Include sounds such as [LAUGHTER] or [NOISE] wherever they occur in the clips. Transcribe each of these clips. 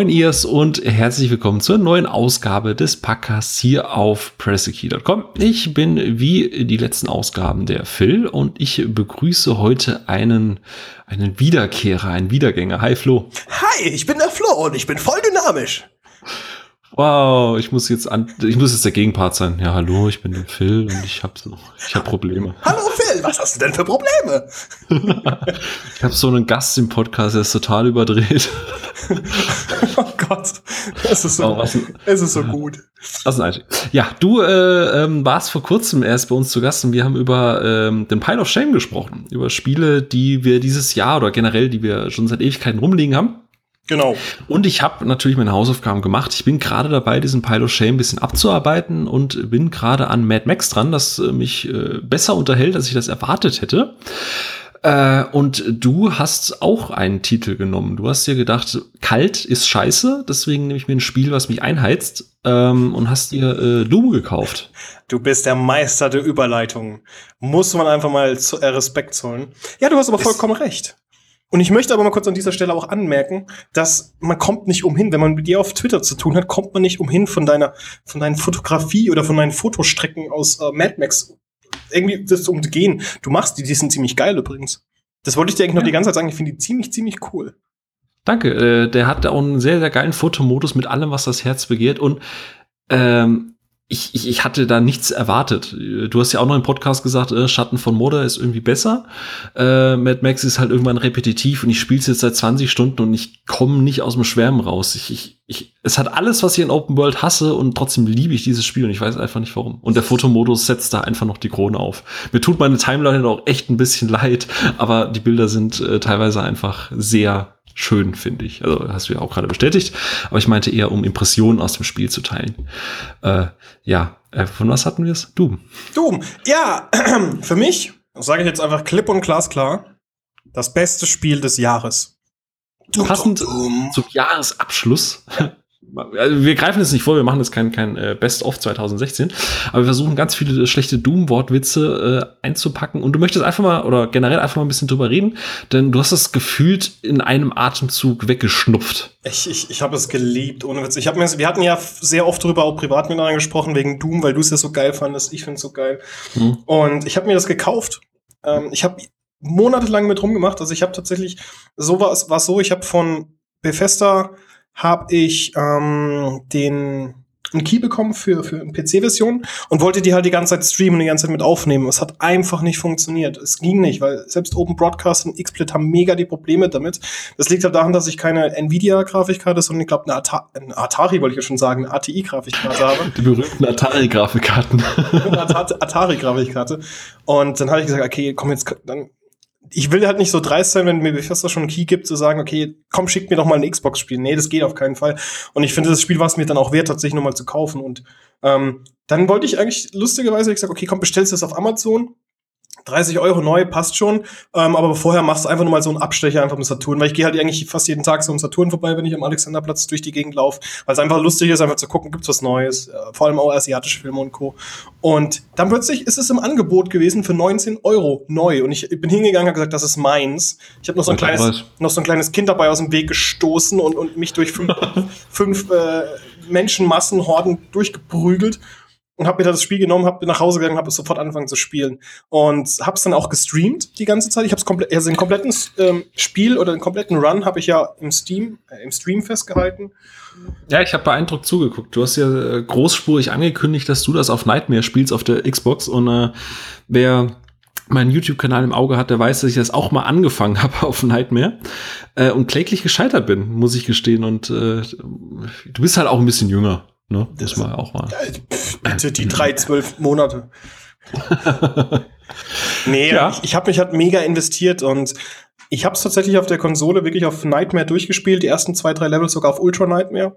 Moin Irs und herzlich willkommen zur neuen Ausgabe des Podcasts hier auf pressekey.com. Ich bin wie die letzten Ausgaben der Phil und ich begrüße heute einen, einen Wiederkehrer, einen Wiedergänger. Hi Flo. Hi, ich bin der Flo und ich bin voll dynamisch. Wow, ich muss jetzt an, ich muss jetzt der Gegenpart sein. Ja, hallo, ich bin der Phil und ich habe so, ich habe Probleme. Hallo Phil, was hast du denn für Probleme? [LAUGHS] ich habe so einen Gast im Podcast, der ist total überdreht. [LAUGHS] oh Gott, es ist so, oh, was es ist so gut. Was ein Einstieg. Ja, du äh, ähm, warst vor kurzem erst bei uns zu Gast und wir haben über ähm, den Pile of Shame gesprochen, über Spiele, die wir dieses Jahr oder generell, die wir schon seit Ewigkeiten rumliegen haben. Genau. Und ich habe natürlich meine Hausaufgaben gemacht. Ich bin gerade dabei, diesen Pile of Shame ein bisschen abzuarbeiten und bin gerade an Mad Max dran, das äh, mich äh, besser unterhält, als ich das erwartet hätte. Äh, und du hast auch einen Titel genommen. Du hast dir gedacht, kalt ist scheiße, deswegen nehme ich mir ein Spiel, was mich einheizt, ähm, und hast dir äh, Doom gekauft. Du bist der Meister der Überleitung. Muss man einfach mal zu, äh, Respekt zollen. Ja, du hast aber vollkommen es recht. Und ich möchte aber mal kurz an dieser Stelle auch anmerken, dass man kommt nicht umhin, wenn man mit dir auf Twitter zu tun hat, kommt man nicht umhin von deiner, von deinen Fotografie oder von deinen Fotostrecken aus äh, Mad Max irgendwie das zu umgehen. Du machst die, die sind ziemlich geil übrigens. Das wollte ich dir eigentlich ja. noch die ganze Zeit sagen. Ich finde die ziemlich, ziemlich cool. Danke. Äh, der hat auch einen sehr, sehr geilen Fotomodus mit allem, was das Herz begehrt. Und ähm, ich, ich, ich hatte da nichts erwartet. Du hast ja auch noch im Podcast gesagt, äh, Schatten von Mordor ist irgendwie besser. Äh, Mad Max ist halt irgendwann repetitiv und ich spiele es jetzt seit 20 Stunden und ich komme nicht aus dem Schwärmen raus. Ich, ich, ich, es hat alles, was ich in Open World hasse und trotzdem liebe ich dieses Spiel und ich weiß einfach nicht warum. Und der Fotomodus setzt da einfach noch die Krone auf. Mir tut meine Timeline auch echt ein bisschen [LAUGHS] leid, aber die Bilder sind äh, teilweise einfach sehr schön, finde ich. Also hast du ja auch gerade bestätigt. Aber ich meinte eher, um Impressionen aus dem Spiel zu teilen. Äh, ja, äh, von was hatten wir es? Doom. Doom. Ja, [CLEARS THROAT] für mich, sage ich jetzt einfach klipp und glasklar, das beste Spiel des Jahres. Passend zum Jahresabschluss [LAUGHS] also wir greifen jetzt nicht vor, wir machen jetzt kein, kein äh, Best-of 2016, aber wir versuchen ganz viele schlechte Doom-Wortwitze äh, einzupacken und du möchtest einfach mal oder generell einfach mal ein bisschen drüber reden, denn du hast das gefühlt in einem Atemzug weggeschnupft. Ich, ich, ich habe es geliebt, ohne Witz. Ich hab mir, wir hatten ja sehr oft darüber auch privat miteinander gesprochen, wegen Doom, weil du es ja so geil fandest, ich finde es so geil. Mhm. Und ich habe mir das gekauft. Ähm, ich habe monatelang mit rumgemacht, also ich habe tatsächlich, so war es so, ich habe von Bethesda habe ich ähm, den einen Key bekommen für, für eine PC-Version und wollte die halt die ganze Zeit streamen und die ganze Zeit mit aufnehmen. Es hat einfach nicht funktioniert. Es ging nicht, weil selbst Open Broadcast und XSplit haben mega die Probleme damit. Das liegt halt daran, dass ich keine Nvidia-Grafikkarte, sondern ich glaube eine, Ata eine Atari, wollte ich ja schon sagen, eine ATI-Grafikkarte habe. Die berühmten Atari-Grafikkarten. [LAUGHS] Atari-Grafikkarte. Und dann habe ich gesagt, okay, komm jetzt, dann ich will halt nicht so dreist sein, wenn mir Bethesda schon einen Key gibt, zu sagen, okay, komm, schick mir doch mal ein Xbox-Spiel. Nee, das geht auf keinen Fall. Und ich finde, das Spiel war es mir dann auch wert, tatsächlich nochmal zu kaufen. Und ähm, dann wollte ich eigentlich lustigerweise, ich gesagt, okay, komm, bestellst du das auf Amazon. 30 Euro neu, passt schon. Ähm, aber vorher machst du einfach nur mal so einen Abstecher einfach im Saturn, weil ich gehe halt eigentlich fast jeden Tag so im Saturn vorbei, wenn ich am Alexanderplatz durch die Gegend laufe, weil es einfach lustig ist, einfach zu gucken, gibt's was Neues, äh, vor allem auch asiatische Filme und Co. Und dann plötzlich ist es im Angebot gewesen für 19 Euro neu und ich bin hingegangen und gesagt, das ist meins. Ich habe noch so ein kleines, noch so ein kleines Kind dabei aus dem Weg gestoßen und, und mich durch fünf, [LAUGHS] fünf äh, Menschenmassenhorden durchgeprügelt und habe mir da das Spiel genommen, habe nach Hause gegangen, habe es sofort angefangen zu spielen und habe es dann auch gestreamt die ganze Zeit. Ich habe es komplett, also den kompletten ähm, Spiel oder den kompletten Run habe ich ja im Steam, äh, im Stream festgehalten. Ja, ich habe beeindruckt zugeguckt. Du hast ja äh, großspurig angekündigt, dass du das auf Nightmare spielst auf der Xbox und äh, wer meinen YouTube-Kanal im Auge hat, der weiß, dass ich das auch mal angefangen [LAUGHS] habe auf Nightmare äh, und kläglich gescheitert bin, muss ich gestehen. Und äh, du bist halt auch ein bisschen jünger. Ne? Das war auch mal. Bitte die drei, [LAUGHS] zwölf Monate. [LAUGHS] nee, ja. ich, ich habe mich halt mega investiert und ich habe es tatsächlich auf der Konsole wirklich auf Nightmare durchgespielt, die ersten zwei, drei Levels sogar auf Ultra Nightmare.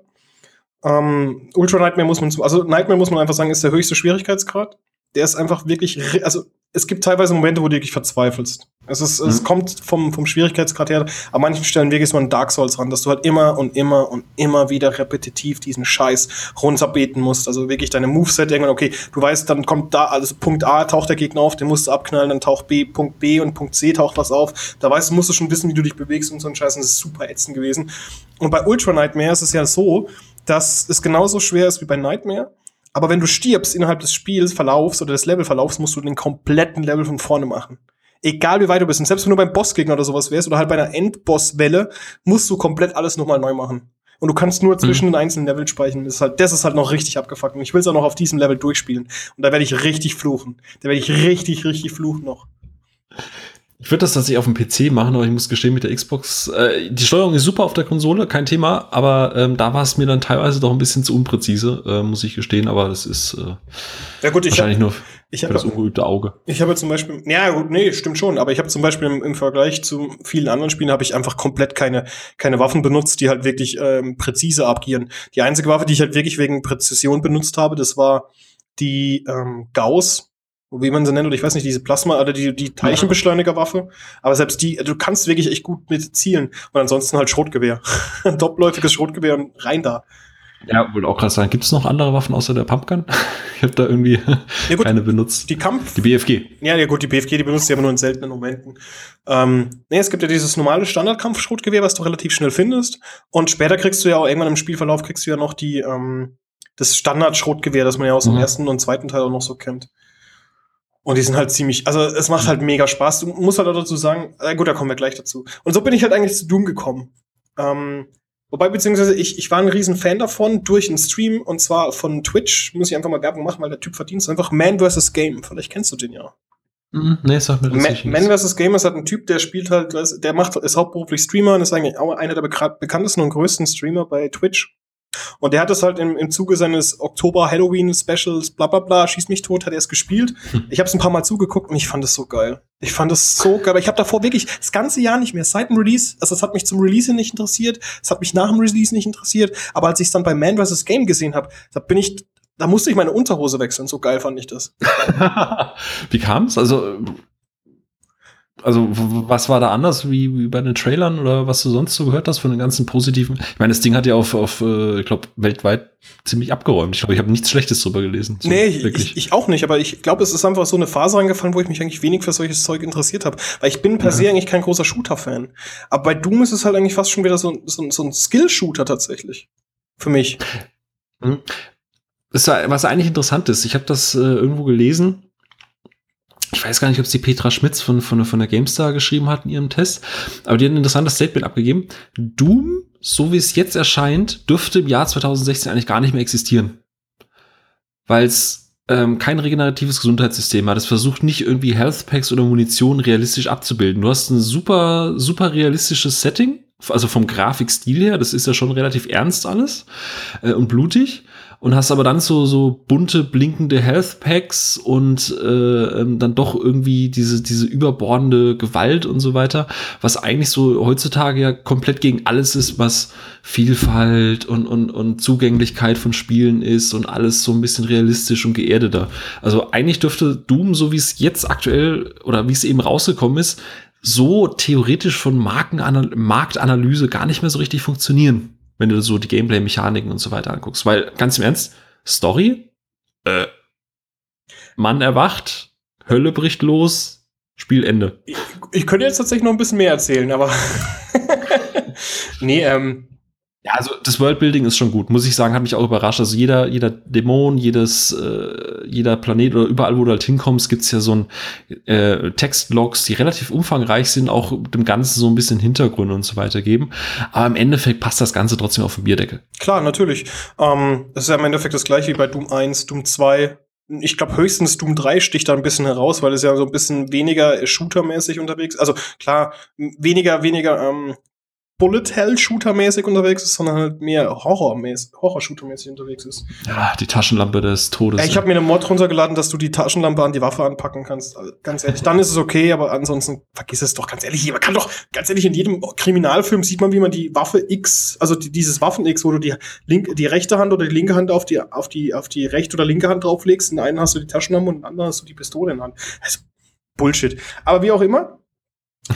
Ähm, Ultra Nightmare muss man, also Nightmare muss man einfach sagen, ist der höchste Schwierigkeitsgrad. Der ist einfach wirklich, also es gibt teilweise Momente, wo du wirklich verzweifelst. Es, ist, mhm. es kommt vom, vom Schwierigkeitsgrad her, an manchen Stellen wirklich so ein Dark Souls ran, dass du halt immer und immer und immer wieder repetitiv diesen Scheiß runterbeten musst. Also wirklich deine Moveset irgendwann, okay, du weißt, dann kommt da, also Punkt A taucht der Gegner auf, den musst du abknallen, dann taucht B, Punkt B und Punkt C taucht was auf. Da weißt du, musst du schon wissen, wie du dich bewegst und so ein Scheiß. Und das ist super ätzend gewesen. Und bei Ultra Nightmare ist es ja so, dass es genauso schwer ist wie bei Nightmare aber wenn du stirbst innerhalb des Spielverlaufs oder des Levelverlaufs, musst du den kompletten Level von vorne machen. Egal wie weit du bist. Und selbst wenn du beim Bossgegner oder sowas wärst oder halt bei einer Endbosswelle, musst du komplett alles nochmal neu machen. Und du kannst nur zwischen mhm. den einzelnen Leveln speichern. Das ist, halt, das ist halt noch richtig abgefuckt. Und ich will es auch noch auf diesem Level durchspielen. Und da werde ich richtig fluchen. Da werde ich richtig, richtig fluchen noch. Ich würde das tatsächlich auf dem PC machen, aber ich muss gestehen, mit der Xbox, äh, die Steuerung ist super auf der Konsole, kein Thema, aber ähm, da war es mir dann teilweise doch ein bisschen zu unpräzise, äh, muss ich gestehen, aber das ist äh, ja, gut, ich wahrscheinlich hab, nur ich für hab, das ungeübte Auge. Ich habe zum Beispiel, ja gut, nee, stimmt schon, aber ich habe zum Beispiel im, im, Vergleich zu vielen anderen Spielen habe ich einfach komplett keine, keine Waffen benutzt, die halt wirklich ähm, präzise abgieren. Die einzige Waffe, die ich halt wirklich wegen Präzision benutzt habe, das war die ähm, Gauss wie man sie nennt, oder ich weiß nicht, diese Plasma- oder die, die Teilchenbeschleunigerwaffe. Aber selbst die, du kannst wirklich echt gut mit zielen. Und ansonsten halt Schrotgewehr. [LAUGHS] Ein doppläufiges Schrotgewehr und rein da. Ja, wollte auch gerade sagen, gibt es noch andere Waffen außer der Pumpgun? [LAUGHS] ich habe da irgendwie [LAUGHS] ja, gut, keine benutzt. Die Kampf. Die BFG. Ja, ja gut, die BFG, die benutzt sie aber nur in seltenen Momenten. Ähm, nee, es gibt ja dieses normale Standardkampfschrotgewehr, was du relativ schnell findest. Und später kriegst du ja auch irgendwann im Spielverlauf kriegst du ja noch die, ähm, das Standard-Schrotgewehr, das man ja aus dem mhm. ersten und zweiten Teil auch noch so kennt. Und die sind halt ziemlich, also es macht halt mega Spaß. Du musst halt auch dazu sagen, äh gut, da kommen wir gleich dazu. Und so bin ich halt eigentlich zu Doom gekommen. Ähm, wobei, beziehungsweise ich, ich war ein riesen Fan davon durch einen Stream und zwar von Twitch, muss ich einfach mal Werbung machen, weil der Typ verdient es einfach Man vs. Game. Vielleicht kennst du den ja. Mhm, nee, sag mir das Man, nicht. Man vs. Game ist halt ein Typ, der spielt halt, der macht, ist hauptberuflich Streamer und ist eigentlich auch einer der bekanntesten und größten Streamer bei Twitch. Und der hat es halt im, im Zuge seines Oktober-Halloween-Specials, bla bla bla, schieß mich tot, hat er es gespielt. Hm. Ich habe es ein paar Mal zugeguckt und ich fand es so geil. Ich fand es so geil. Aber ich habe davor wirklich das ganze Jahr nicht mehr, seit dem Release, also es hat mich zum Release nicht interessiert, es hat mich nach dem Release nicht interessiert, aber als ich es dann bei Man vs. Game gesehen habe, da bin ich, da musste ich meine Unterhose wechseln, so geil fand ich das. [LAUGHS] Wie kam es? Also also was war da anders wie, wie bei den Trailern oder was du sonst so gehört hast von den ganzen positiven? Ich meine, das Ding hat ja auf, auf äh, ich glaube, weltweit ziemlich abgeräumt. Ich glaube, ich habe nichts Schlechtes drüber gelesen. So, nee, ich, ich, auch nicht, aber ich glaube, es ist einfach so eine Phase angefallen, wo ich mich eigentlich wenig für solches Zeug interessiert habe. Weil ich bin per se eigentlich kein großer Shooter-Fan. Aber bei Doom ist es halt eigentlich fast schon wieder so, so, so ein Skill-Shooter tatsächlich. Für mich. Mhm. Was eigentlich interessant ist, ich habe das äh, irgendwo gelesen ich weiß gar nicht, ob es die Petra Schmitz von, von, von der GameStar geschrieben hat in ihrem Test, aber die hat ein interessantes Statement abgegeben. Doom, so wie es jetzt erscheint, dürfte im Jahr 2016 eigentlich gar nicht mehr existieren. Weil es ähm, kein regeneratives Gesundheitssystem hat. Es versucht nicht irgendwie Health Packs oder Munition realistisch abzubilden. Du hast ein super, super realistisches Setting, also vom Grafikstil her, das ist ja schon relativ ernst alles äh, und blutig und hast aber dann so, so bunte, blinkende Health Packs und äh, ähm, dann doch irgendwie diese, diese überbordende Gewalt und so weiter, was eigentlich so heutzutage ja komplett gegen alles ist, was Vielfalt und, und, und Zugänglichkeit von Spielen ist und alles so ein bisschen realistisch und geerdeter. Also eigentlich dürfte Doom, so wie es jetzt aktuell oder wie es eben rausgekommen ist, so theoretisch von Markenanal Marktanalyse gar nicht mehr so richtig funktionieren wenn du so die Gameplay-Mechaniken und so weiter anguckst. Weil, ganz im Ernst, Story, äh, Mann erwacht, Hölle bricht los, Spielende. Ich, ich könnte jetzt tatsächlich noch ein bisschen mehr erzählen, aber [LAUGHS] nee, ähm, ja, also das Worldbuilding ist schon gut, muss ich sagen, hat mich auch überrascht. Also jeder, jeder Dämon, jedes, äh, jeder Planet oder überall, wo du halt hinkommst, gibt's ja so ein äh, Textlogs, die relativ umfangreich sind, auch dem Ganzen so ein bisschen Hintergründe und so weiter geben. Aber im Endeffekt passt das Ganze trotzdem auf den Bierdeckel. Klar, natürlich. Ähm, das ist ja im Endeffekt das gleiche wie bei Doom 1, Doom 2, ich glaube höchstens Doom 3 sticht da ein bisschen heraus, weil es ja so ein bisschen weniger shootermäßig unterwegs. Also klar, weniger, weniger ähm, Bullet-Hell-Shooter-mäßig unterwegs ist, sondern halt mehr Horror-Shooter-mäßig unterwegs ist. Ja, die Taschenlampe des Todes. Ey, ich habe mir eine Mod runtergeladen, dass du die Taschenlampe an die Waffe anpacken kannst. Also, ganz ehrlich, dann ist es okay, aber ansonsten vergiss es doch ganz ehrlich. Man kann doch, ganz ehrlich, in jedem Kriminalfilm sieht man, wie man die Waffe X, also die, dieses Waffen-X, wo du die, link, die rechte Hand oder die linke Hand auf die, auf die, auf die rechte oder linke Hand drauflegst. In einen hast du die Taschenlampe und in der anderen hast du die Pistole in der Hand. Also, Bullshit. Aber wie auch immer,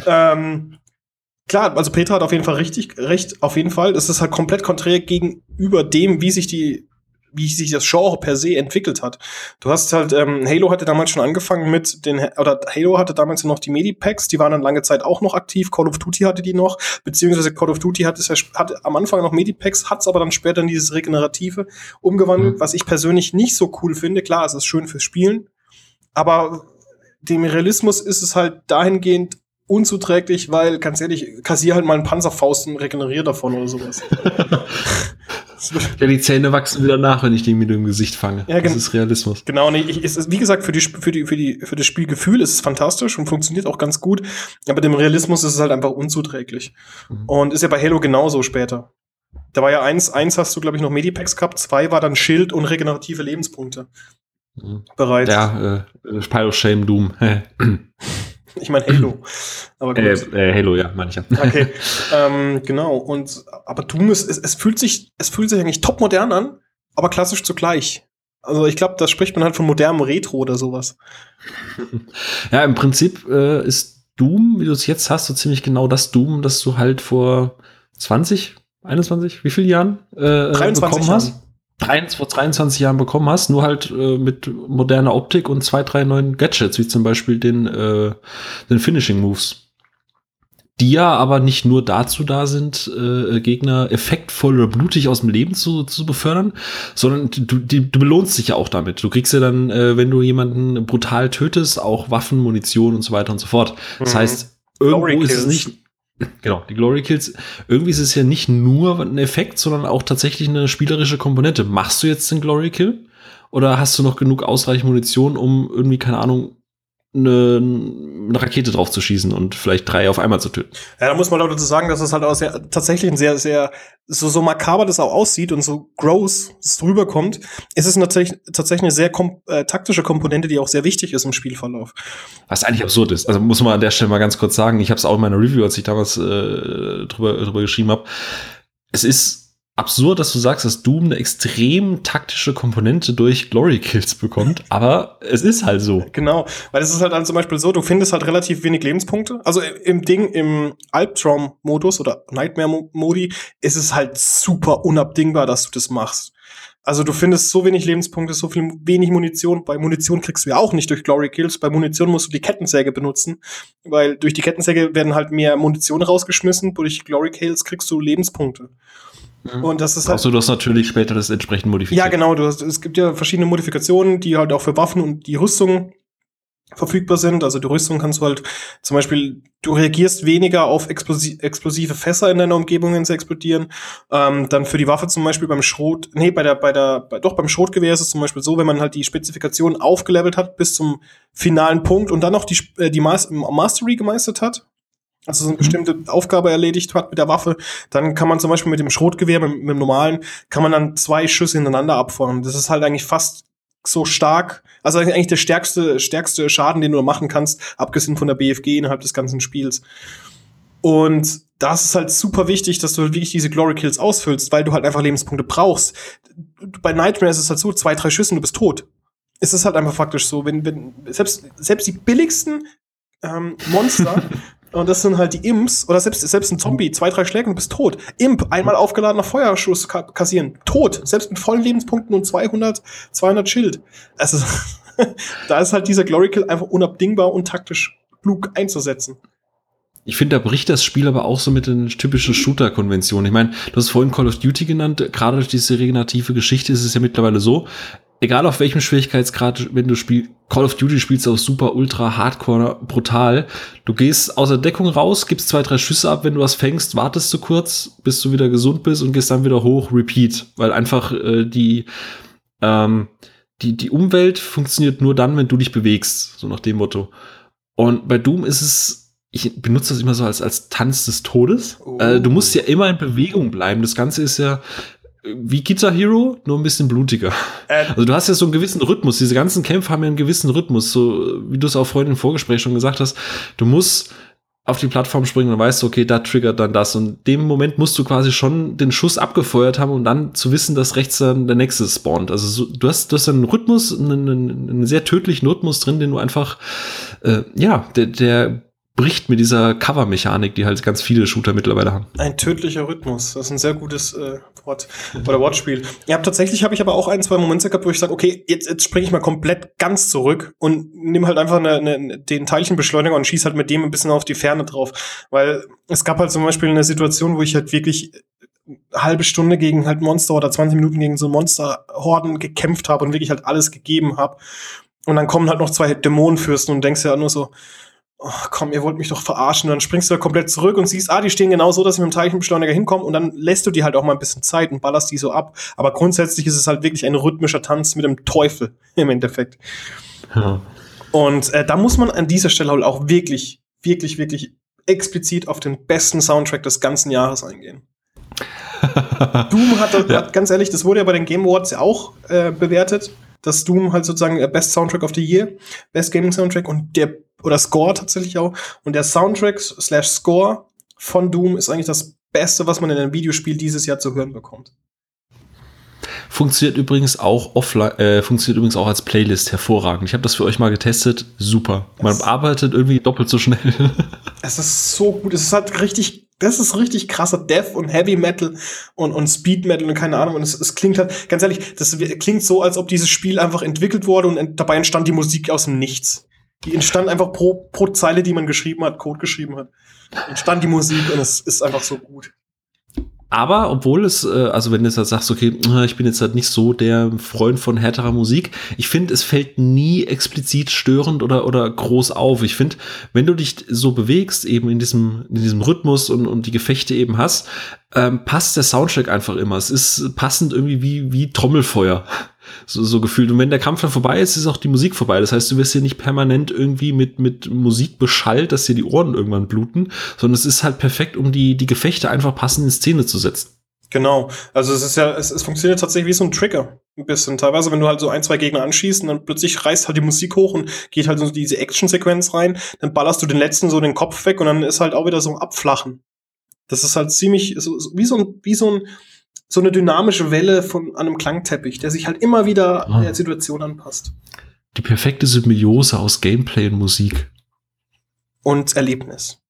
ähm, klar, also Petra hat auf jeden Fall richtig recht, auf jeden Fall. Das ist halt komplett konträr gegenüber dem, wie sich die wie sich das Genre per se entwickelt hat. Du hast halt, ähm, Halo hatte damals schon angefangen mit den, oder Halo hatte damals noch die Medipacks, die waren dann lange Zeit auch noch aktiv, Call of Duty hatte die noch, beziehungsweise Call of Duty hat es ja, hat am Anfang noch Medipacks, hat es aber dann später in dieses Regenerative umgewandelt, mhm. was ich persönlich nicht so cool finde. Klar, es ist schön fürs Spielen, aber dem Realismus ist es halt dahingehend unzuträglich, weil, ganz ehrlich, kassier halt mal einen Panzerfaust und regenerier davon oder sowas. [LAUGHS] ja, die Zähne wachsen wieder nach, wenn ich den mit dem Gesicht fange. Ja, das ist Realismus. Genau, nee, ich, ist, wie gesagt, für, die, für, die, für, die, für das Spielgefühl ist es fantastisch und funktioniert auch ganz gut, aber dem Realismus ist es halt einfach unzuträglich. Mhm. Und ist ja bei Halo genauso später. Da war ja eins, eins hast du, glaube ich, noch Medipacks gehabt, zwei war dann Schild und regenerative Lebenspunkte. Mhm. Bereit. Ja, äh, Spyro Shame Doom. [LAUGHS] Ich meine Halo. Aber gut. Äh, äh, Halo, ja, meine ich ja. Okay, [LAUGHS] ähm, genau. Und aber Doom ist, es, es fühlt sich, es fühlt sich eigentlich top modern an, aber klassisch zugleich. Also ich glaube, da spricht man halt von modernem Retro oder sowas. [LAUGHS] Ja, im Prinzip äh, ist Doom, wie du es jetzt hast, so ziemlich genau das Doom, das du halt vor 20, 21, wie viele Jahren äh, 23 bekommen Jahren. Hast vor 23 Jahren bekommen hast, nur halt äh, mit moderner Optik und zwei, drei neuen Gadgets, wie zum Beispiel den, äh, den Finishing Moves. Die ja aber nicht nur dazu da sind, äh, Gegner effektvoll oder blutig aus dem Leben zu, zu befördern, sondern du, die, du belohnst dich ja auch damit. Du kriegst ja dann, äh, wenn du jemanden brutal tötest, auch Waffen, Munition und so weiter und so fort. Das mhm. heißt, irgendwo ist es nicht, Genau, die Glory Kills. Irgendwie ist es ja nicht nur ein Effekt, sondern auch tatsächlich eine spielerische Komponente. Machst du jetzt den Glory Kill? Oder hast du noch genug ausreichend Munition, um irgendwie, keine Ahnung, eine, eine Rakete drauf zu schießen und vielleicht drei auf einmal zu töten. Ja, da muss man dazu sagen, dass es halt auch sehr, tatsächlich ein sehr, sehr, so, so makaber das auch aussieht und so gross es drüber kommt, ist es natürlich tatsächlich eine sehr kom äh, taktische Komponente, die auch sehr wichtig ist im Spielverlauf. Was eigentlich absurd ist. Also muss man an der Stelle mal ganz kurz sagen, ich habe es auch in meiner Review, als ich damals äh, drüber, drüber geschrieben habe. Es ist absurd, dass du sagst, dass Doom eine extrem taktische Komponente durch Glory Kills bekommt, [LAUGHS] aber es ist halt so. Genau, weil es ist halt dann zum Beispiel so, du findest halt relativ wenig Lebenspunkte. Also im Ding, im Albtraum-Modus oder Nightmare-Modi ist es halt super unabdingbar, dass du das machst. Also du findest so wenig Lebenspunkte, so viel wenig Munition. Bei Munition kriegst du ja auch nicht durch Glory Kills. Bei Munition musst du die Kettensäge benutzen, weil durch die Kettensäge werden halt mehr Munition rausgeschmissen. Durch Glory Kills kriegst du Lebenspunkte. Mhm. Und das ist halt. Achso, du hast natürlich später das entsprechend modifiziert. Ja, genau. Du hast, es gibt ja verschiedene Modifikationen, die halt auch für Waffen und die Rüstung verfügbar sind. Also die Rüstung kannst du halt zum Beispiel, du reagierst weniger auf explosi explosive Fässer in deiner Umgebung, wenn sie explodieren. Ähm, dann für die Waffe zum Beispiel beim Schrot, nee, bei der, bei der, bei, doch beim Schrotgewehr ist es zum Beispiel so, wenn man halt die Spezifikation aufgelevelt hat bis zum finalen Punkt und dann noch die, äh, die Mastery gemeistert hat, also so eine bestimmte Aufgabe erledigt hat mit der Waffe, dann kann man zum Beispiel mit dem Schrotgewehr, mit, mit dem normalen, kann man dann zwei Schüsse hintereinander abfeuern. Das ist halt eigentlich fast so stark, also eigentlich der stärkste, stärkste Schaden, den du machen kannst, abgesehen von der BFG innerhalb des ganzen Spiels. Und das ist halt super wichtig, dass du wirklich diese Glory Kills ausfüllst, weil du halt einfach Lebenspunkte brauchst. Bei Nightmare ist es halt so, zwei, drei Schüsse und du bist tot. Es ist halt einfach faktisch so, wenn, wenn selbst, selbst die billigsten ähm, Monster [LAUGHS] Und das sind halt die Imps oder selbst, selbst ein Zombie, zwei, drei Schläge und du bist tot. Imp, einmal aufgeladener Feuerschuss kassieren. Tot. Selbst mit vollen Lebenspunkten und 200, 200 Schild. Also, [LAUGHS] da ist halt dieser Glory Kill einfach unabdingbar und taktisch klug einzusetzen. Ich finde, da bricht das Spiel aber auch so mit den typischen Shooter-Konventionen. Ich meine, du hast vorhin Call of Duty genannt. Gerade durch diese regenerative Geschichte ist es ja mittlerweile so, egal auf welchem Schwierigkeitsgrad, wenn du spielst, Call of Duty spielst auf super, ultra, hardcore, brutal. Du gehst aus der Deckung raus, gibst zwei, drei Schüsse ab, wenn du was fängst, wartest du kurz, bis du wieder gesund bist und gehst dann wieder hoch, repeat. Weil einfach äh, die, ähm, die, die Umwelt funktioniert nur dann, wenn du dich bewegst, so nach dem Motto. Und bei Doom ist es, ich benutze das immer so als, als Tanz des Todes. Oh. Äh, du musst ja immer in Bewegung bleiben. Das Ganze ist ja, wie Guitar Hero, nur ein bisschen blutiger. Äh, also du hast ja so einen gewissen Rhythmus. Diese ganzen Kämpfe haben ja einen gewissen Rhythmus. So wie du es auch vorhin im Vorgespräch schon gesagt hast. Du musst auf die Plattform springen und weißt okay, da triggert dann das. Und in dem Moment musst du quasi schon den Schuss abgefeuert haben, um dann zu wissen, dass rechts dann der nächste spawnt. Also so, du hast, du hast einen Rhythmus, einen, einen sehr tödlichen Rhythmus drin, den du einfach, äh, ja, der, der bricht mit dieser Cover-Mechanik, die halt ganz viele Shooter mittlerweile haben. Ein tödlicher Rhythmus, das ist ein sehr gutes äh, Wort oder Wortspiel. Ja, tatsächlich habe ich aber auch ein, zwei Momente gehabt, wo ich sage, okay, jetzt, jetzt springe ich mal komplett ganz zurück und nehme halt einfach eine, eine, den Teilchenbeschleuniger und schieße halt mit dem ein bisschen auf die Ferne drauf. Weil es gab halt zum Beispiel eine Situation, wo ich halt wirklich halbe Stunde gegen halt Monster oder 20 Minuten gegen so Monsterhorden gekämpft habe und wirklich halt alles gegeben habe. Und dann kommen halt noch zwei Dämonenfürsten und denkst ja nur so, oh, komm, ihr wollt mich doch verarschen. Und dann springst du da komplett zurück und siehst, ah, die stehen genau so, dass ich mit dem Teilchenbeschleuniger hinkomme und dann lässt du die halt auch mal ein bisschen Zeit und ballerst die so ab. Aber grundsätzlich ist es halt wirklich ein rhythmischer Tanz mit dem Teufel [LAUGHS] im Endeffekt. Ja. Und äh, da muss man an dieser Stelle halt auch wirklich, wirklich, wirklich explizit auf den besten Soundtrack des ganzen Jahres eingehen. [LAUGHS] Doom hat, ja. hat, ganz ehrlich, das wurde ja bei den Game Awards ja auch äh, bewertet, dass Doom halt sozusagen Best Soundtrack of the Year, Best Gaming Soundtrack und der oder Score tatsächlich auch. Und der Soundtrack slash Score von Doom ist eigentlich das Beste, was man in einem Videospiel dieses Jahr zu hören bekommt. Funktioniert übrigens auch offline, äh, funktioniert übrigens auch als Playlist hervorragend. Ich habe das für euch mal getestet. Super. Man es arbeitet irgendwie doppelt so schnell. [LAUGHS] es ist so gut. Es ist halt richtig, das ist richtig krasser Death und Heavy Metal und, und Speed Metal und keine Ahnung. Und es, es klingt halt, ganz ehrlich, das klingt so, als ob dieses Spiel einfach entwickelt wurde und dabei entstand die Musik aus dem Nichts. Die entstand einfach pro, pro Zeile, die man geschrieben hat, Code geschrieben hat. Entstand die Musik und es ist einfach so gut. Aber obwohl es, äh, also wenn du jetzt halt sagst, okay, äh, ich bin jetzt halt nicht so der Freund von härterer Musik, ich finde, es fällt nie explizit störend oder, oder groß auf. Ich finde, wenn du dich so bewegst, eben in diesem, in diesem Rhythmus und, und die Gefechte eben hast, ähm, passt der Soundtrack einfach immer. Es ist passend irgendwie wie, wie Trommelfeuer so, so gefühlt. Und wenn der Kampf dann vorbei ist, ist auch die Musik vorbei. Das heißt, du wirst hier nicht permanent irgendwie mit, mit Musik beschallt, dass dir die Ohren irgendwann bluten, sondern es ist halt perfekt, um die, die Gefechte einfach passend in Szene zu setzen. Genau. Also es ist ja, es, es funktioniert tatsächlich wie so ein Trigger. Ein bisschen. Teilweise, wenn du halt so ein, zwei Gegner anschießt und dann plötzlich reißt halt die Musik hoch und geht halt so diese Action-Sequenz rein, dann ballerst du den letzten so den Kopf weg und dann ist halt auch wieder so ein Abflachen. Das ist halt ziemlich, so, wie so ein, wie so ein, so eine dynamische Welle von einem Klangteppich, der sich halt immer wieder ah. der Situation anpasst. Die perfekte Symbiose aus Gameplay und Musik. Und Erlebnis.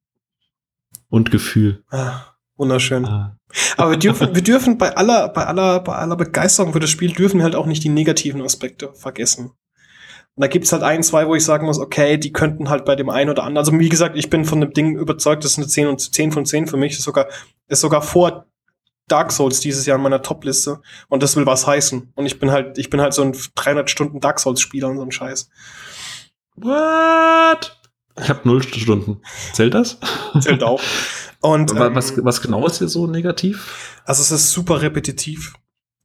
Und Gefühl. Ah, wunderschön. Ah. Aber wir dürfen, wir dürfen bei aller, bei aller, bei aller Begeisterung für das Spiel dürfen wir halt auch nicht die negativen Aspekte vergessen. Und da gibt's halt ein, zwei, wo ich sagen muss, okay, die könnten halt bei dem einen oder anderen. Also wie gesagt, ich bin von dem Ding überzeugt, das ist eine 10 und 10 von 10 für mich. Ist sogar, ist sogar vor Dark Souls dieses Jahr in meiner Top-Liste und das will was heißen. Und ich bin halt, ich bin halt so ein 300 Stunden Dark Souls-Spieler und so ein Scheiß. What? Ich habe null Stunden. Zählt das? Zählt auch. Und ähm, was, was genau ist hier so negativ? Also es ist super repetitiv.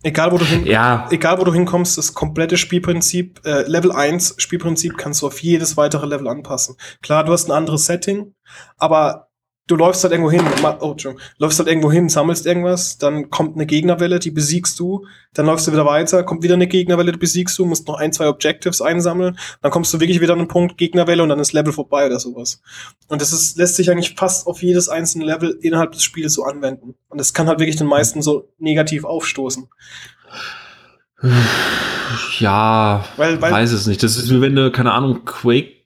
Egal wo du hin, ja. egal wo du hinkommst, das komplette Spielprinzip, äh, Level 1 Spielprinzip kannst du auf jedes weitere Level anpassen. Klar, du hast ein anderes Setting, aber du läufst halt irgendwo hin, oh, läufst halt irgendwo hin, sammelst irgendwas, dann kommt eine Gegnerwelle, die besiegst du, dann läufst du wieder weiter, kommt wieder eine Gegnerwelle, die besiegst du, musst noch ein, zwei Objectives einsammeln, dann kommst du wirklich wieder an einen Punkt Gegnerwelle und dann ist Level vorbei oder sowas. Und das ist, lässt sich eigentlich fast auf jedes einzelne Level innerhalb des Spiels so anwenden. Und das kann halt wirklich den meisten so negativ aufstoßen. Ja, weil, weil, weiß es nicht. Das ist wie wenn du, keine Ahnung, Quake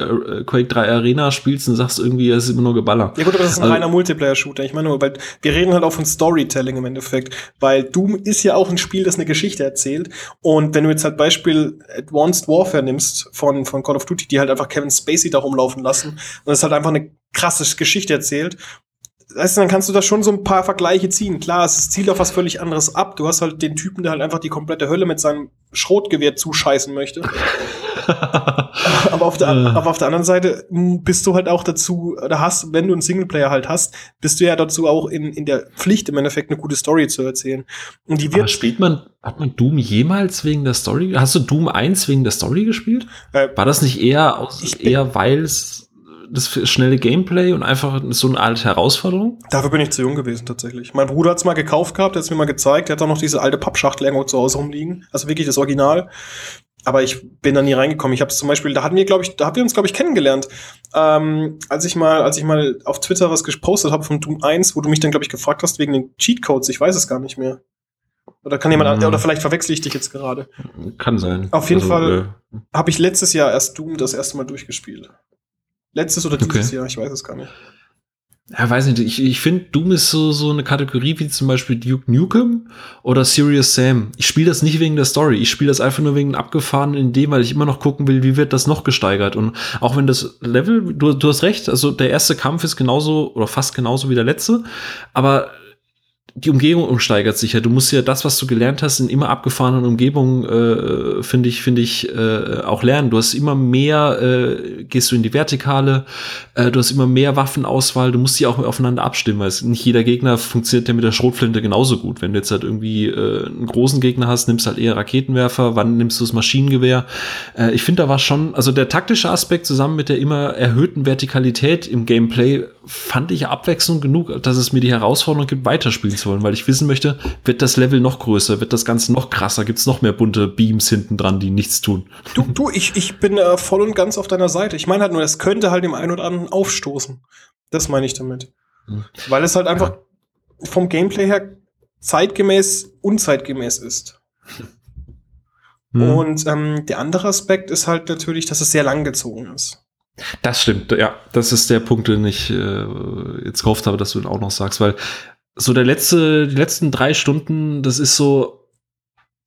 äh, Quake 3 Arena spielst und sagst irgendwie, es ist immer nur Geballer. Ja gut, aber das ist ein also, reiner Multiplayer-Shooter. Ich meine, weil wir reden halt auch von Storytelling im Endeffekt, weil Doom ist ja auch ein Spiel, das eine Geschichte erzählt. Und wenn du jetzt halt Beispiel Advanced Warfare nimmst von, von Call of Duty, die halt einfach Kevin Spacey da rumlaufen lassen und das halt einfach eine krasse Geschichte erzählt weißt du, dann kannst du da schon so ein paar Vergleiche ziehen. Klar, es zielt auf was völlig anderes ab. Du hast halt den Typen, der halt einfach die komplette Hölle mit seinem Schrotgewehr zuscheißen möchte. [LAUGHS] aber, auf der, aber auf der anderen Seite bist du halt auch dazu, oder hast, wenn du einen Singleplayer halt hast, bist du ja dazu auch in, in der Pflicht, im Endeffekt eine gute Story zu erzählen. Und die wird. Aber spielt man, hat man Doom jemals wegen der Story? Hast du Doom 1 wegen der Story gespielt? Äh, War das nicht eher, aus, eher weil es das schnelle Gameplay und einfach so eine alte Herausforderung? Dafür bin ich zu jung gewesen, tatsächlich. Mein Bruder hat's mal gekauft gehabt, der hat's mir mal gezeigt. Der hat auch noch diese alte Pappschachtel irgendwo zu Hause rumliegen. Also wirklich das Original. Aber ich bin da nie reingekommen. Ich habe zum Beispiel, da hatten wir, glaube ich, da haben wir uns, glaube ich, kennengelernt. Ähm, als ich mal, als ich mal auf Twitter was gepostet habe von Doom 1, wo du mich dann, glaube ich, gefragt hast wegen den Cheatcodes. Ich weiß es gar nicht mehr. Oder kann jemand, Mhm. oder vielleicht verwechsel ich dich jetzt gerade. Kann sein. Auf jeden Also, Fall habe ich letztes Jahr erst Doom das erste Mal durchgespielt. Letztes oder dieses Okay. Jahr, ich weiß es gar nicht. Ja, weiß nicht, ich, ich finde, Doom ist so, so eine Kategorie wie zum Beispiel Duke Nukem oder Serious Sam. Ich spiele das nicht wegen der Story, ich spiele das einfach nur wegen abgefahrenen Ideen, weil ich immer noch gucken will, wie wird das noch gesteigert. Und auch wenn das Level, du, du hast recht, also der erste Kampf ist genauso oder fast genauso wie der letzte, aber die Umgebung steigert sich ja. Du musst ja das, was du gelernt hast, in immer abgefahrenen Umgebungen, äh, finde ich, finde ich, äh, auch lernen. Du hast immer mehr, äh, gehst du in die Vertikale, äh, du hast immer mehr Waffenauswahl, du musst die auch aufeinander abstimmen, weil nicht jeder Gegner funktioniert ja mit der Schrotflinte genauso gut. Wenn du jetzt halt irgendwie äh, einen großen Gegner hast, nimmst halt eher Raketenwerfer, wann nimmst du das Maschinengewehr? Äh, ich finde, da war schon, also der taktische Aspekt zusammen mit der immer erhöhten Vertikalität im Gameplay fand ich Abwechslung genug, dass es mir die Herausforderung gibt, weiterspielen zu wollen, weil ich wissen möchte, wird das Level noch größer, wird das Ganze noch krasser, gibt es noch mehr bunte Beams hinten dran, die nichts tun. Du, du ich, ich bin äh, voll und ganz auf deiner Seite. Ich meine halt nur, es könnte halt dem einen oder anderen aufstoßen. Das meine ich damit. Hm. Weil es halt einfach vom Gameplay her zeitgemäß, unzeitgemäß ist. Hm. Und ähm, der andere Aspekt ist halt natürlich, dass es sehr lang gezogen ist. Das stimmt, ja. Das ist der Punkt, den ich äh, jetzt gehofft habe, dass du ihn auch noch sagst, weil so der letzte, die letzten drei Stunden, das ist so,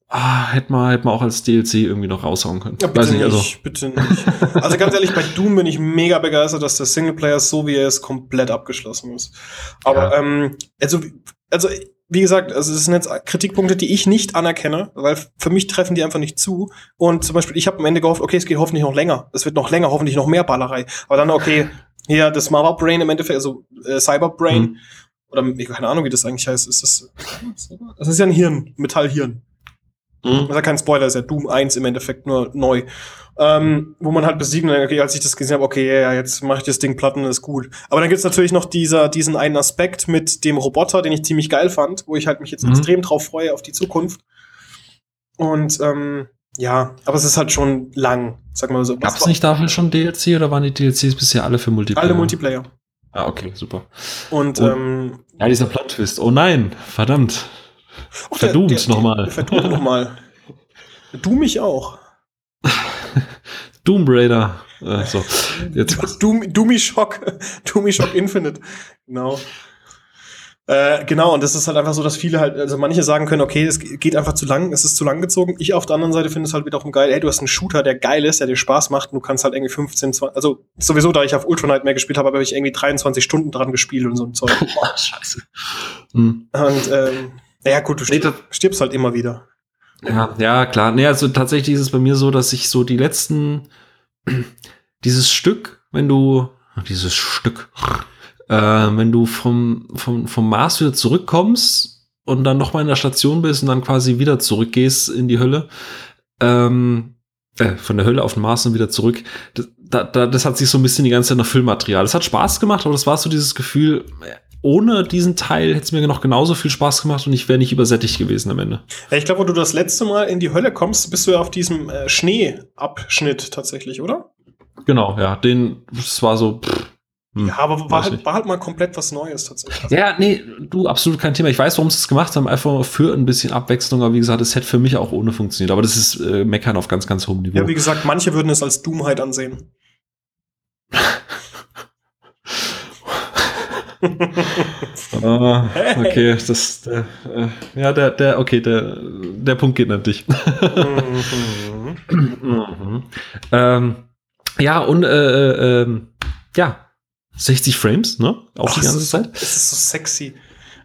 ah, hätte man, hätte man auch als DLC irgendwie noch raushauen können. Ja, bitte Weiß nicht, nicht, also. bitte nicht. Also ganz ehrlich, bei Doom bin ich mega begeistert, dass der Singleplayer so wie er ist komplett abgeschlossen ist. Aber Ja. ähm, also, also wie gesagt, also das sind jetzt Kritikpunkte, die ich nicht anerkenne, weil für mich treffen die einfach nicht zu. Und zum Beispiel, ich habe am Ende gehofft, okay, es geht hoffentlich noch länger. Es wird noch länger, hoffentlich noch mehr Ballerei. Aber dann, okay, [LAUGHS] hier das Mother Brain im Endeffekt, also äh, Cyber Brain, Mhm. oder ich- keine Ahnung, wie das eigentlich heißt. Ist das, das ist ja ein Hirn, Metallhirn. Mhm. Das ist ja kein Spoiler, ist ja Doom 1 im Endeffekt nur neu. Ähm, wo man halt besiegen und dann, okay, als ich das gesehen habe, okay, ja, ja, jetzt mache ich das Ding platten, ist gut. Aber dann gibt's natürlich noch dieser, diesen einen Aspekt mit dem Roboter, den ich ziemlich geil fand, wo ich halt mich jetzt Mhm. extrem drauf freue auf die Zukunft. Und ähm, ja, aber es ist halt schon lang, sag mal so. Gab es nicht dafür schon DLC oder waren die DLCs bisher alle für Multiplayer? alle Multiplayer. Ah, okay, super. Und, Und- ähm, Ja, dieser Plot-Twist. Oh nein, verdammt. Der- Verdoomt nochmal. Verdoomt nochmal. Du mich auch. [LAUGHS] Doom Raider. Äh, so, jetzt. [LAUGHS] Doom, Doomy Shock, Doomy Shock Infinite. Genau. Äh, genau, und das ist halt einfach so, dass viele halt, also manche sagen können, okay, es geht einfach zu lang, es ist zu lang gezogen. Ich auf der anderen Seite finde es halt wiederum geil, ey, du hast einen Shooter, der geil ist, der dir Spaß macht und du kannst halt irgendwie 15, 20, also sowieso, da ich auf Ultra Nightmare gespielt habe, habe ich irgendwie 23 Stunden dran gespielt und so ein Zeug. Boah, [LAUGHS] scheiße. Hm. Und, ähm, naja, gut, du Nee, stirbst, stirbst halt immer wieder. Ja, ja, klar. Nee, also tatsächlich ist es bei mir so, dass ich so die letzten, [CLEARS THROAT] dieses Stück, wenn du, dieses Stück, äh, wenn du vom, vom, vom Mars wieder zurückkommst und dann nochmal in der Station bist und dann quasi wieder zurückgehst in die Hölle, ähm, äh, von der Hölle auf den Mars und wieder zurück, das, da, da, das hat sich so ein bisschen die ganze Zeit nach Filmmaterial. Das hat Spaß gemacht, aber das war so dieses Gefühl, ohne diesen Teil hätte es mir noch genauso viel Spaß gemacht und ich wäre nicht übersättigt gewesen am Ende. Ja, ich glaube, wo du das letzte Mal in die Hölle kommst, bist du ja auf diesem äh, Schneeabschnitt tatsächlich, oder? Genau, ja, den, das war so. Pff, hm, Ja, aber war halt, war halt mal komplett was Neues tatsächlich. Ja, nee, du, absolut kein Thema. Ich weiß, warum sie es gemacht haben, einfach für ein bisschen Abwechslung, aber wie gesagt, es hätte für mich auch ohne funktioniert. Aber das ist äh, Meckern auf ganz, ganz hohem Niveau. Ja, wie gesagt, manche würden es als Doomheit ansehen. Ah, okay, das, der, äh, ja, der, der, okay, der, der Punkt geht an dich. [LAUGHS] Mhm. mhm. ähm, ja, und, äh, ähm, ja, 60 Frames, ne? Auch Ach, die ganze es Zeit. Es ist so sexy.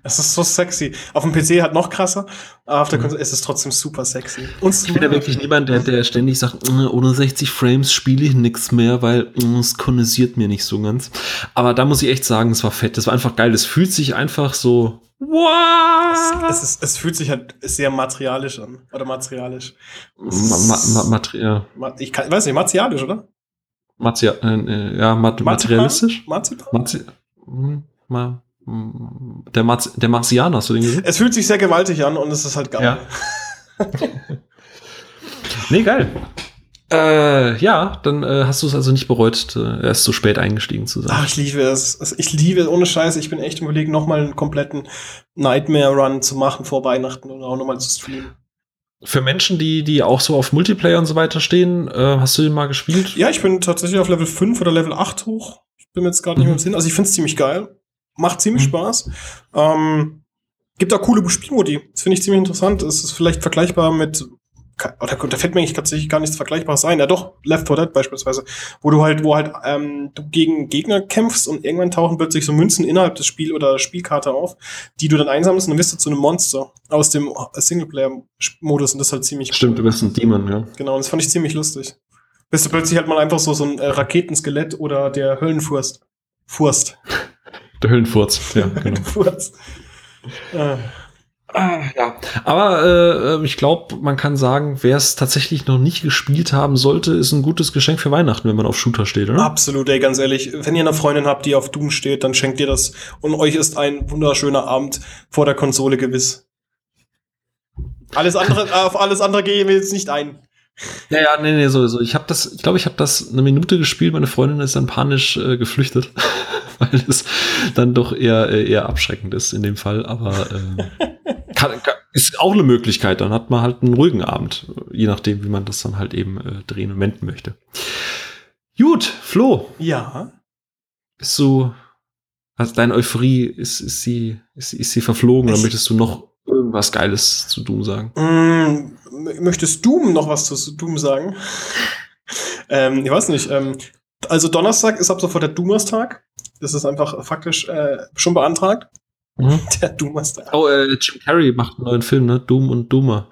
Es ist so sexy. Auf dem PC halt noch krasser, aber auf der Mhm. Konsole ist es trotzdem super sexy. Und Ich bin ja wirklich niemand, der, der ständig sagt, "Äh, ohne 60 Frames spiele ich nichts mehr, weil äh, es kondensiert mir nicht so ganz. Aber da muss ich echt sagen, es war fett. Das war einfach geil. Es fühlt sich einfach so. Wow! es, ist, es fühlt sich halt sehr materialisch an. Oder materialisch. Ma ma ma Material. Ma- Ich, kann, weiß nicht, martialisch, oder? Marzia, äh, ja, mat materialistisch? Marzipan? Marzi hm, ma, hm, der, Marz der Marzianer, hast du den gesehen? Es fühlt sich sehr gewaltig an und es ist halt geil. Ja. [LAUGHS] nee, geil. Äh, ja, dann äh, hast du es also nicht bereut, äh, erst so spät eingestiegen zu sein. Ach, ich liebe es. Also Ich liebe es ohne Scheiße. Ich bin echt überlegen, nochmal einen kompletten Nightmare-Run zu machen vor Weihnachten und auch nochmal zu streamen. Für Menschen, die, die auch so auf Multiplayer und so weiter stehen, äh, hast du den mal gespielt? Ja, ich bin tatsächlich auf Level 5 oder Level 8 hoch. Ich bin jetzt gerade nicht mehr im Sinn. Also ich finde es ziemlich geil. Macht ziemlich Mhm. Spaß. Ähm, gibt auch coole Spielmodi. Das finde ich ziemlich interessant. Es ist vielleicht vergleichbar mit oder da fällt mir eigentlich tatsächlich gar nichts Vergleichbares ein. Ja doch, Left 4 Dead beispielsweise, wo du halt, wo halt ähm, du gegen Gegner kämpfst und irgendwann tauchen plötzlich so Münzen innerhalb des Spiel oder Spielkarte auf, die du dann einsammelst und dann wirst du zu einem Monster aus dem Singleplayer-Modus und das ist halt ziemlich Stimmt, du bist ein Demon, ja. Genau, und das fand ich ziemlich lustig. Bist du plötzlich halt mal einfach so, so ein äh, Raketenskelett oder der Höllenfurst. Furst. [LAUGHS] Der Höllenfurz, ja, [LAUGHS] genau. Furz. Äh, Ah, ja. Aber äh, ich glaube, man kann sagen, wer es tatsächlich noch nicht gespielt haben sollte, ist ein gutes Geschenk für Weihnachten, wenn man auf Shooter steht, oder? absolut, ey, ganz ehrlich. Wenn ihr eine Freundin habt, die auf Doom steht, dann schenkt ihr das. Und euch ist ein wunderschöner Abend vor der Konsole gewiss. Alles andere, [LAUGHS] auf alles andere gehen wir jetzt nicht ein. Ja, ja, nee, nee, sowieso. Ich habe das, ich glaube, ich habe das eine Minute gespielt, meine Freundin ist dann panisch äh, geflüchtet, [LAUGHS] weil es dann doch eher, äh, eher abschreckend ist in dem Fall. Aber äh, [LAUGHS] kann, kann, ist auch eine Möglichkeit. Dann hat man halt einen ruhigen Abend, je nachdem, wie man das dann halt eben äh, drehen und wenden möchte. Gut, Flo, Ja. bist du, also deine Euphorie, ist, ist, sie, ist, ist sie verflogen oder Ich- möchtest du noch irgendwas Geiles zu Doom sagen? Mm, möchtest Doom noch was zu Doom sagen? [LAUGHS] ähm, ich weiß nicht. Ähm, also Donnerstag ist ab sofort der Doomerstag. Das ist einfach faktisch äh, schon beantragt. Mhm. [LAUGHS] Der Doomerstag. Oh, äh, Jim Carrey macht einen neuen Film, ne? Doom und Doomer.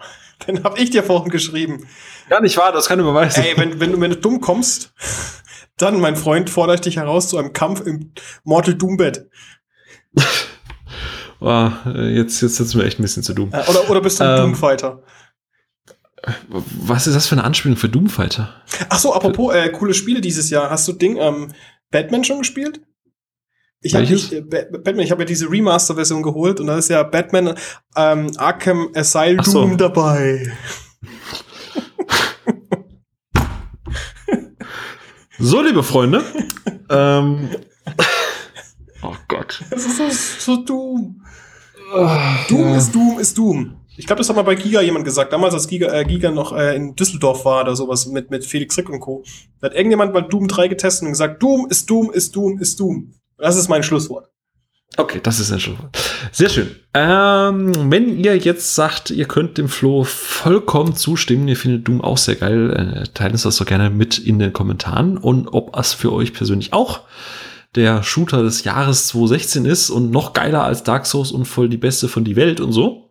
Den hab ich dir vorhin geschrieben. Gar nicht wahr, das kann überweisen. Ey, wenn, wenn, du, wenn du dumm kommst, dann, mein Freund, fordere ich dich heraus zu einem Kampf im Mortal Doom Bett. [LAUGHS] Oh, äh, jetzt, jetzt sitzen wir echt ein bisschen zu Doom. Äh, oder, oder bist du ein Ähm. Doom-Fighter? Was ist das für eine Anspielung für Doomfighter? Ach so, apropos äh, coole Spiele dieses Jahr. Hast du Ding ähm, Batman schon gespielt? Ich habe äh, Ba- Batman, ich habe ja diese Remaster-Version geholt und da ist ja Batman ähm, Arkham Asylum so. dabei. [LAUGHS] So, liebe Freunde. ähm, oh Gott. Das ist so, so Doom. Doom ist Doom ist Doom. Ich glaube, das hat mal bei Giga jemand gesagt. Damals, als Giga, äh, Giga noch äh, in Düsseldorf war oder sowas mit, mit Felix Rick und Co. Da hat irgendjemand mal Doom 3 getestet und gesagt, Doom ist Doom ist Doom ist Doom. Das ist mein Schlusswort. Okay, das ist ein Schlusswort. Sehr schön. Ähm, wenn ihr jetzt sagt, ihr könnt dem Flo vollkommen zustimmen, ihr findet Doom auch sehr geil, äh, teilt uns das doch gerne mit in den Kommentaren und ob es für euch persönlich auch der Shooter des Jahres 2016 ist und noch geiler als Dark Souls und voll die beste von die Welt und so.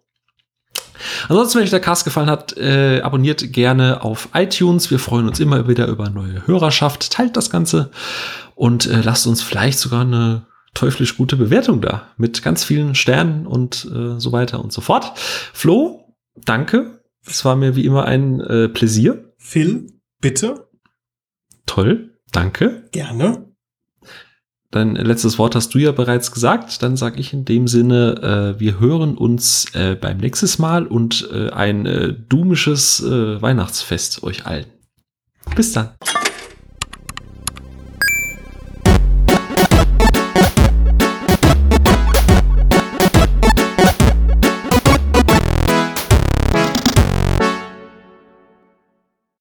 Ansonsten, wenn euch der Cast gefallen hat, äh, abonniert gerne auf iTunes. Wir freuen uns immer wieder über neue Hörerschaft. Teilt das Ganze und äh, lasst uns vielleicht sogar eine teuflisch gute Bewertung da mit ganz vielen Sternen und äh, so weiter und so fort. Flo, danke. Es war mir wie immer ein äh, Pläsier. Phil, bitte, Toll, danke. gerne. Dein letztes Wort hast du ja bereits gesagt. Dann sage ich in dem Sinne, äh, wir hören uns äh, beim nächsten Mal und äh, ein äh, doomisches äh, Weihnachtsfest euch allen. Bis dann.